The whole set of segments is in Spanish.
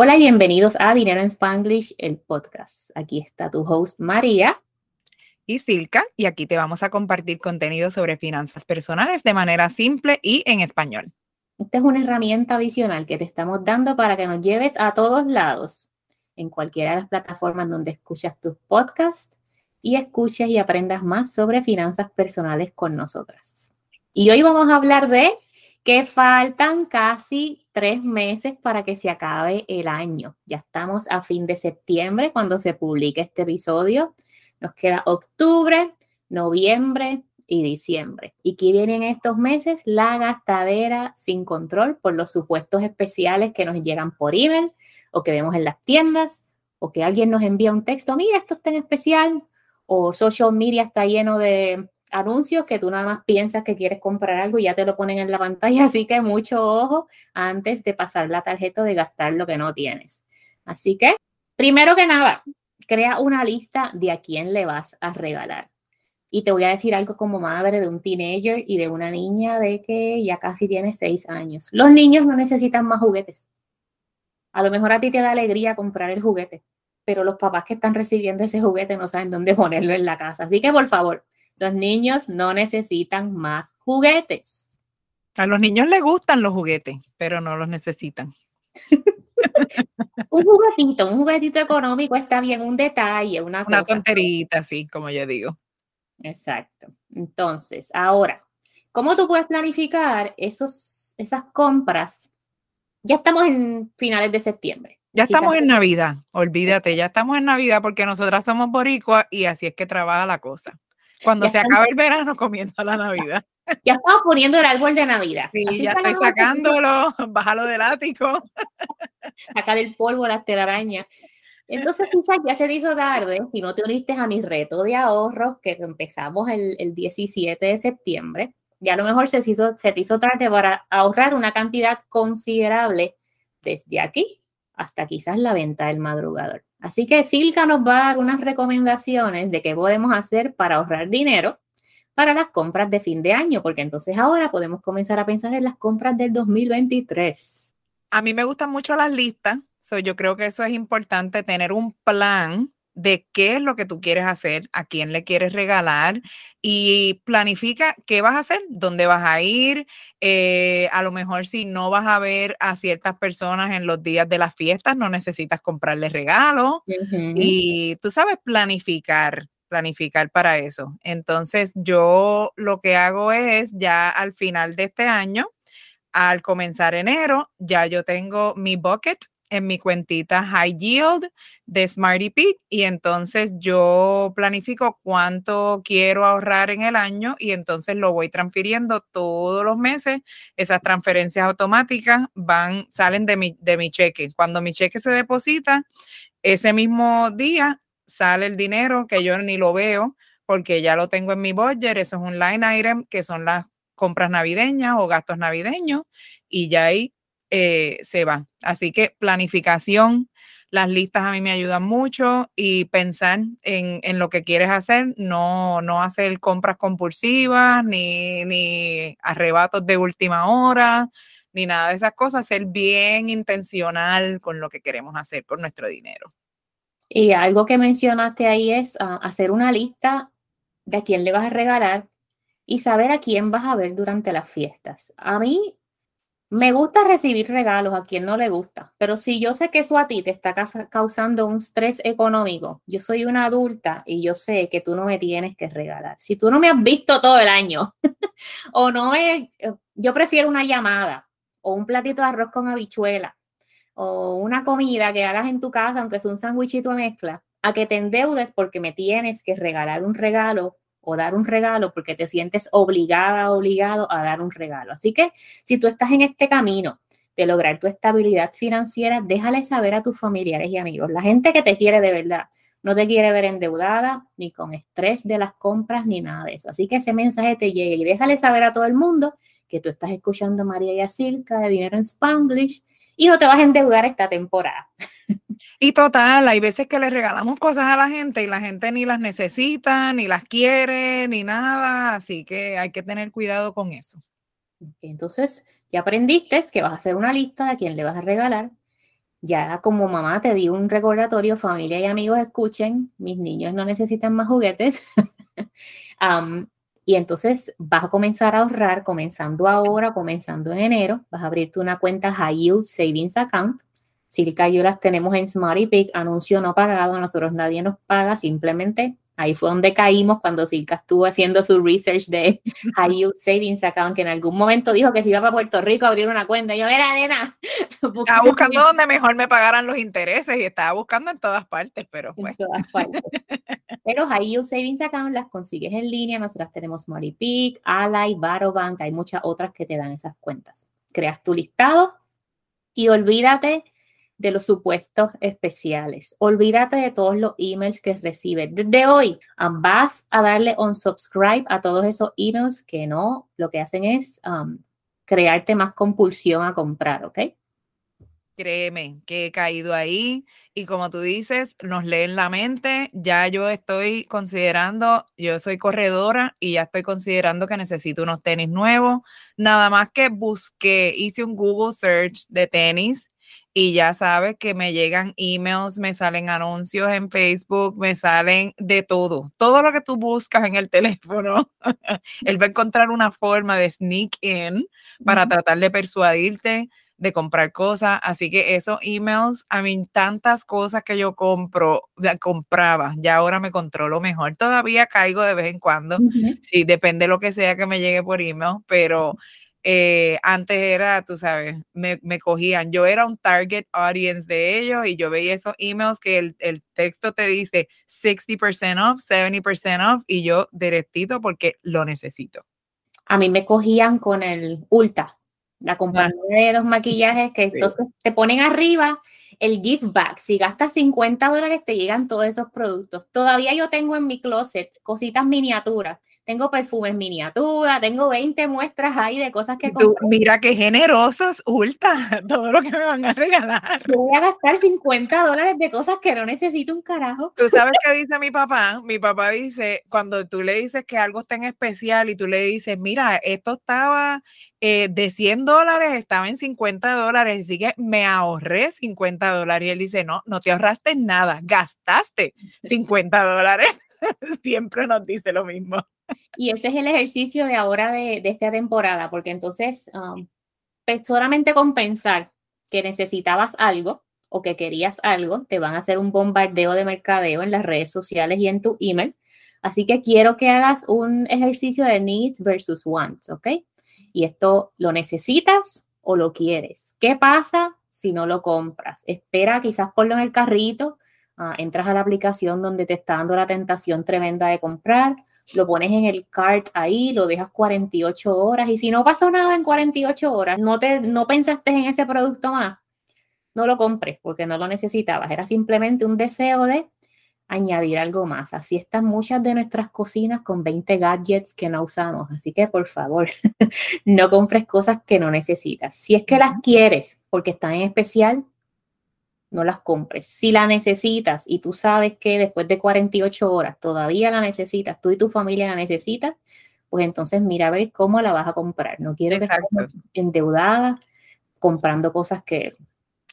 Hola y bienvenidos a Dinero en Spanglish, el podcast. Aquí está tu host María. Y Silka, y aquí te vamos a compartir contenido sobre finanzas personales de manera simple y en español. Esta es una herramienta adicional que te estamos dando para que nos lleves a todos lados, en cualquiera de las plataformas donde escuchas tus podcasts y escuches y aprendas más sobre finanzas personales con nosotras. Y hoy vamos a hablar de que faltan casi tres meses para que se acabe el año. Ya estamos a fin de septiembre cuando se publique este episodio. Nos queda octubre, noviembre y diciembre. ¿Y qué vienen estos meses? La gastadera sin control por los supuestos especiales que nos llegan por email o que vemos en las tiendas o que alguien nos envía un texto, mira, esto está en especial, o social media está lleno de anuncios que tú nada más piensas que quieres comprar algo y ya te lo ponen en la pantalla, así que mucho ojo antes de pasar la tarjeta de gastar lo que no tienes. Así que, primero que nada, crea una lista de a quién le vas a regalar. Y te voy a decir algo como madre de un teenager y de una niña de que ya casi tiene seis años. Los niños no necesitan más juguetes. A lo mejor a ti te da alegría comprar el juguete, pero los papás que están recibiendo ese juguete no saben dónde ponerlo en la casa. Así que, por favor, los niños no necesitan más juguetes. A los niños les gustan los juguetes, pero no los necesitan. un juguetito, un juguetito económico está bien, un detalle, una, una tonterita, sí, como yo digo. Exacto. Entonces, ahora, ¿cómo tú puedes planificar esos, esas compras? Ya estamos en finales de septiembre. Ya estamos en Navidad, olvídate, ya estamos en Navidad porque nosotras somos boricuas y así es que trabaja la cosa. Cuando se acaba el verano, comienza la Navidad. Ya estamos poniendo el árbol de Navidad. Sí, ya estoy sacándolo, bájalo del ático. Sacar el polvo, las telarañas. Entonces, quizás ya se hizo tarde si no te uniste a mi reto de ahorros que empezamos el, el 17 de septiembre. Ya a lo mejor se, hizo, se te hizo tarde para ahorrar una cantidad considerable desde aquí hasta quizás la venta del madrugador. Así que Silka nos va a dar unas recomendaciones de qué podemos hacer para ahorrar dinero para las compras de fin de año, porque entonces ahora podemos comenzar a pensar en las compras del 2023. A mí me gustan mucho las listas, yo creo que eso es importante, tener un plan de qué es lo que tú quieres hacer, a quién le quieres regalar y planifica qué vas a hacer, dónde vas a ir. Eh, a lo mejor si no vas a ver a ciertas personas en los días de las fiestas, no necesitas comprarles regalos. Y tú sabes planificar, planificar para eso. Entonces yo lo que hago es ya al final de este año, al comenzar enero, ya yo tengo mi bucket en mi cuentita High Yield de Smarty Pig y entonces yo planifico cuánto quiero ahorrar en el año y entonces lo voy transfiriendo todos los meses. Esas transferencias automáticas van, salen de mi, de mi cheque. Cuando mi cheque se deposita, ese mismo día sale el dinero que yo ni lo veo porque ya lo tengo en mi budget. Eso es un line item que son las compras navideñas o gastos navideños y ya ahí eh, se va. Así que planificación, las listas a mí me ayudan mucho y pensar en, lo que quieres hacer, no, no hacer compras compulsivas, ni, ni arrebatos de última hora, ni nada de esas cosas, ser bien intencional con lo que queremos hacer con nuestro dinero. Y algo que mencionaste ahí es ah, hacer una lista de a quién le vas a regalar y saber a quién vas a ver durante las fiestas. A mí me gusta recibir regalos, a quien no le gusta, pero si yo sé que eso a ti te está causando un estrés económico, yo soy una adulta y yo sé que tú no me tienes que regalar. Si tú no me has visto todo el año o no me, eh, yo prefiero una llamada o un platito de arroz con habichuela o una comida que hagas en tu casa, aunque sea un sándwichito mezcla, a que te endeudes porque me tienes que regalar un regalo o dar un regalo porque te sientes obligada, obligado a dar un regalo. Así que si tú estás en este camino de lograr tu estabilidad financiera, déjale saber a tus familiares y amigos, la gente que te quiere de verdad, no te quiere ver endeudada, ni con estrés de las compras, ni nada de eso. Así que ese mensaje te llegue y déjale saber a todo el mundo que tú estás escuchando María y a Silka de Dinero en Spanglish y no te vas a endeudar esta temporada. Y total, hay veces que le regalamos cosas a la gente y la gente ni las necesita, ni las quiere, ni nada, así que hay que tener cuidado con eso. Entonces, ya aprendiste que vas a hacer una lista de quién le vas a regalar ya como mamá te di un recordatorio, familia y amigos escuchen, mis niños no necesitan más juguetes. y entonces vas a comenzar a ahorrar comenzando ahora, comenzando en enero, vas a abrirte una cuenta High Yield Savings Account. Silka y yo las tenemos en Smarty Pig, anuncio no pagado, nosotros nadie nos paga, simplemente Ahí fue donde caímos cuando Silka estuvo haciendo su research de High Yield Savings Account, que en algún momento dijo que se iba para Puerto Rico a abrir una cuenta. Y yo, era nena. Estaba buscando donde mejor me pagaran los intereses y estaba buscando en todas partes, pero fue. En todas partes. pero High Yield Savings Account las consigues en línea. Nosotras tenemos Peak, Ally, Bank, hay muchas otras que te dan esas cuentas. Creas tu listado y olvídate de los supuestos especiales. Olvídate de todos los emails que recibes. Desde hoy vas a darle un subscribe a todos esos emails que no, lo que hacen es um, crearte más compulsión a comprar, ¿ok? Créeme que he caído ahí y como tú dices, nos leen la mente. Ya yo estoy considerando, yo soy corredora y ya estoy considerando que necesito unos tenis nuevos. Nada más que busqué, hice un Google search de tenis y ya sabes que me llegan emails, me salen anuncios en Facebook, me salen de todo. Todo lo que tú buscas en el teléfono, él va a encontrar una forma de sneak in para tratar de persuadirte de comprar cosas. Así que esos emails, a mí tantas cosas que yo compro, ya compraba, ya ahora me controlo mejor. Todavía caigo de vez en cuando, sí, depende de lo que sea que me llegue por email, pero eh, antes era, tú sabes, me, cogían, yo era un target audience de ellos y yo veía esos emails que el, texto te dice 60% off, 70% off y yo directito porque lo necesito. A mí me cogían con el Ulta, la ah. compañía de los maquillajes que entonces te ponen arriba el gift bag. Si gastas 50 dólares te llegan todos esos productos. Todavía yo tengo en mi closet cositas miniaturas tengo perfumes miniatura, tengo 20 muestras ahí de cosas que tú, Mira qué generosos, Ulta, todo lo que me van a regalar. voy a gastar 50 dólares de cosas que no necesito un carajo. Tú sabes qué dice mi papá. Mi papá dice, cuando tú le dices que algo está en especial y tú le dices, mira, esto estaba eh, de 100 dólares, estaba en 50 dólares, así que me ahorré 50 dólares. Y él dice, no, no te ahorraste nada, gastaste 50 dólares. Siempre nos dice lo mismo. Y ese es el ejercicio de ahora de, esta temporada, porque entonces um, pues, solamente compensar que necesitabas algo o que querías algo, te van a hacer un bombardeo de mercadeo en las redes sociales y en tu email. Así que quiero que hagas un ejercicio de needs versus wants, ¿ok? Y esto lo necesitas o lo quieres. ¿Qué pasa si no lo compras? Espera quizás ponlo en el carrito, ah, entras a la aplicación donde te está dando la tentación tremenda de comprar lo pones en el cart ahí, lo dejas 48 horas y si no pasó nada en 48 horas, no, te, no pensaste en ese producto más, no lo compres porque no lo necesitabas, era simplemente un deseo de añadir algo más. Así están muchas de nuestras cocinas con 20 gadgets que no usamos, así que por favor, no compres cosas que no necesitas. Si es que las quieres porque están en especial, no las compres. Si la necesitas y tú sabes que después de 48 horas todavía la necesitas, tú y tu familia la necesitas, pues entonces mira a ver cómo la vas a comprar. No quiero estar endeudada comprando cosas que...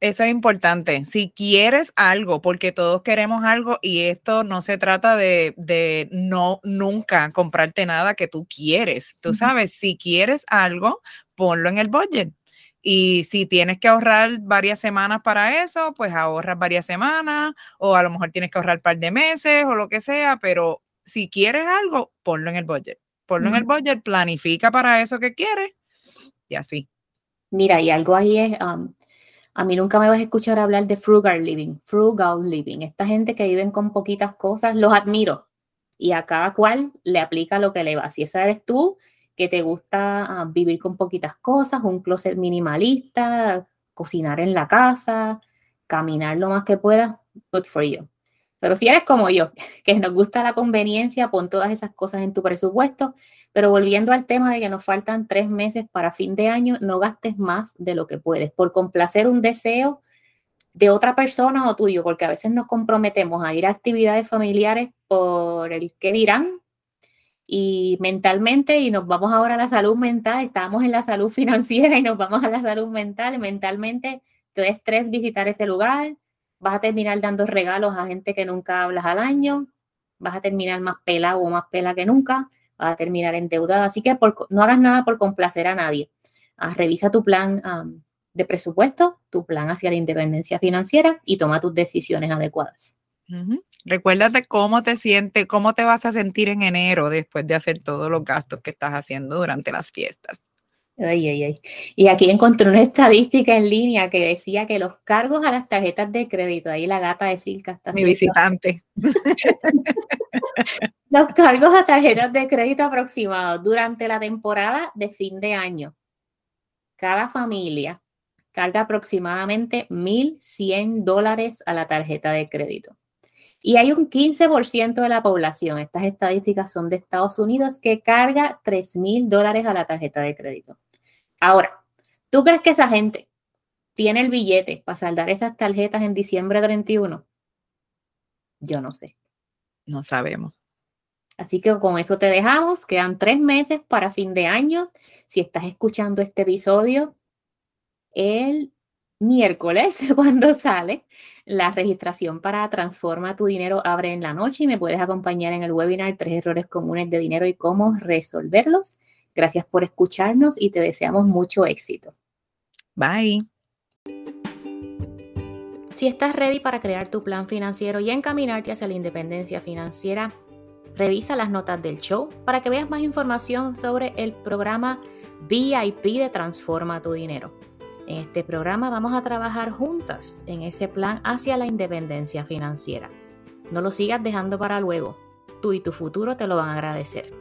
Eso es importante. Si quieres algo, porque todos queremos algo y esto no se trata de, de no nunca comprarte nada que tú quieres. Tú sabes, si quieres algo, ponlo en el budget y si tienes que ahorrar varias semanas para eso, pues ahorras varias semanas o a lo mejor tienes que ahorrar un par de meses o lo que sea, pero si quieres algo, ponlo en el budget. Ponlo en el budget, planifica para eso que quieres y así. Mira, y algo ahí es, um, a mí nunca me vas a escuchar hablar de frugal living, frugal living. Esta gente que viven con poquitas cosas, los admiro y a cada cual le aplica lo que le va. Si esa eres tú, que te gusta ah, vivir con poquitas cosas, un closet minimalista, cocinar en la casa, caminar lo más que puedas, good for you. Pero si eres como yo, que nos gusta la conveniencia, pon todas esas cosas en tu presupuesto. Pero volviendo al tema de que nos faltan tres meses para fin de año, no gastes más de lo que puedes. Por complacer un deseo de otra persona o tuyo, porque a veces nos comprometemos a ir a actividades familiares por el que dirán y mentalmente y nos vamos ahora a la salud mental, estamos en la salud financiera y nos vamos a la salud mental mentalmente te da estrés visitar ese lugar, vas a terminar dando regalos a gente que nunca hablas al año, vas a terminar más pelado o más pela que nunca, a terminar endeudado. Así que no hagas nada por complacer a nadie. Ah, revisa tu plan de presupuesto, tu plan hacia la independencia financiera y toma tus decisiones adecuadas. Recuérdate cómo te sientes, cómo te vas a sentir en enero después de hacer todos los gastos que estás haciendo durante las fiestas. Ay, ay, ay. Y aquí encontré una estadística en línea que decía que los cargos a las tarjetas de crédito, ahí la gata de Silca está. Mi visitante. los cargos a tarjetas de crédito aproximados durante la temporada de fin de año. Cada familia carga aproximadamente 1.100 dólares a la tarjeta de crédito. Y hay un 15% de la población, estas estadísticas son de Estados Unidos, que carga 3.000 dólares a la tarjeta de crédito. Ahora, ¿tú crees que esa gente tiene el billete para saldar esas tarjetas en diciembre 31? Yo no sé. No sabemos. Así que con eso te dejamos. Quedan tres meses para fin de año. Si estás escuchando este episodio el miércoles, cuando sale, la registración para Transforma tu Dinero abre en la noche y me puedes acompañar en el webinar Tres errores comunes de dinero y cómo resolverlos. Gracias por escucharnos y te deseamos mucho éxito. Bye. Si estás ready para crear tu plan financiero y encaminarte hacia la independencia financiera, revisa las notas del show para que veas más información sobre el programa VIP de Transforma tu Dinero. En este programa vamos a trabajar juntas en ese plan hacia la independencia financiera. No lo sigas dejando para luego. Tú y tu futuro te lo van a agradecer.